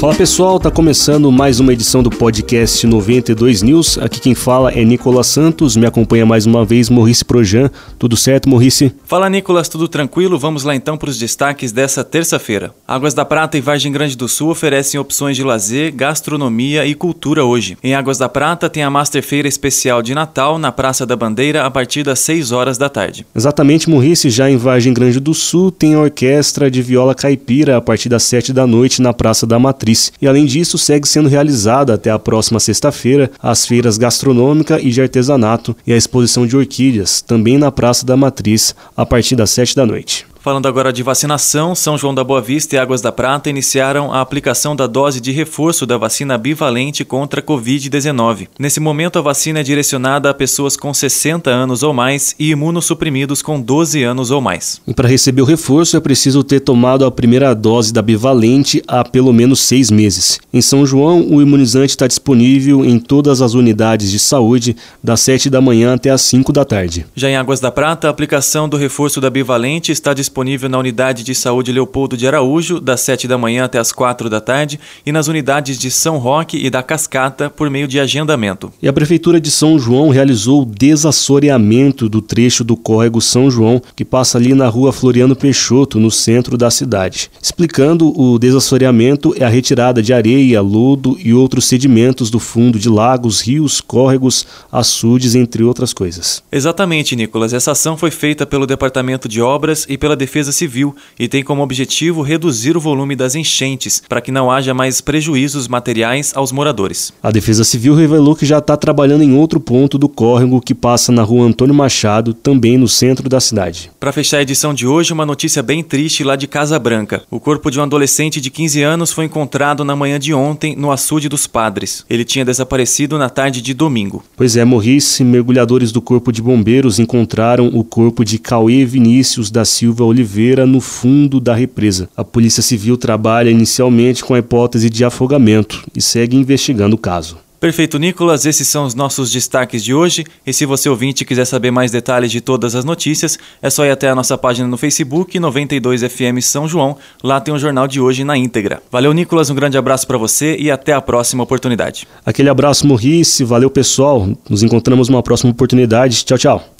Fala pessoal, tá começando mais uma edição do podcast 92 News. Aqui quem fala é Nicolas Santos, me acompanha mais uma vez Maurice Projan. Tudo certo, Maurice? Fala Nicolas, tudo tranquilo? Vamos lá então para os destaques dessa terça-feira. Águas da Prata e Vargem Grande do Sul oferecem opções de lazer, gastronomia e cultura hoje. Em Águas da Prata tem a Master Feira Especial de Natal na Praça da Bandeira a partir das 6 horas da tarde. Exatamente, Maurice, já em Vargem Grande do Sul tem a orquestra de viola caipira a partir das 7 da noite na Praça da Matriz. E além disso, segue sendo realizada até a próxima sexta-feira as feiras gastronômica e de artesanato e a exposição de orquídeas, também na Praça da Matriz, a partir das 7 da noite. Falando agora de vacinação, São João da Boa Vista e Águas da Prata iniciaram a aplicação da dose de reforço da vacina bivalente contra a Covid-19. Nesse momento, a vacina é direcionada a pessoas com 60 anos ou mais e imunossuprimidos com 12 anos ou mais. E para receber o reforço é preciso ter tomado a primeira dose da bivalente há pelo menos seis meses. Em São João, o imunizante está disponível em todas as unidades de saúde, das 7 da manhã até as 5 da tarde. Já em Águas da Prata, a aplicação do reforço da bivalente está disponível disponível na Unidade de Saúde Leopoldo de Araújo, das 7 da manhã até as 4 da tarde, e nas unidades de São Roque e da Cascata, por meio de agendamento. E a Prefeitura de São João realizou o desassoreamento do trecho do córrego São João, que passa ali na rua Floriano Peixoto, no centro da cidade. Explicando, o desassoreamento é a retirada de areia, lodo e outros sedimentos do fundo de lagos, rios, córregos, açudes, entre outras coisas. Exatamente, Nicolas. Essa ação foi feita pelo Departamento de Obras e pela Defesa Civil e tem como objetivo reduzir o volume das enchentes para que não haja mais prejuízos materiais aos moradores. A Defesa Civil revelou que já está trabalhando em outro ponto do córrego que passa na rua Antônio Machado, também no centro da cidade. Para fechar a edição de hoje, uma notícia bem triste lá de Casa Branca. O corpo de um adolescente de 15 anos foi encontrado na manhã de ontem no açude dos padres. Ele tinha desaparecido na tarde de domingo. Pois é, Morrice, mergulhadores do Corpo de Bombeiros encontraram o corpo de Cauê Vinícius da Silva Oliveira no fundo da represa. A Polícia Civil trabalha inicialmente com a hipótese de afogamento e segue investigando o caso. Perfeito, Nicolas. Esses são os nossos destaques de hoje. E se você ouvinte quiser saber mais detalhes de todas as notícias, é só ir até a nossa página no Facebook, 92FM São João. Lá tem o jornal de hoje na íntegra. Valeu, Nicolas. Um grande abraço para você e até a próxima oportunidade. Aquele abraço, Morrice. Valeu, pessoal. Nos encontramos numa próxima oportunidade. Tchau, tchau.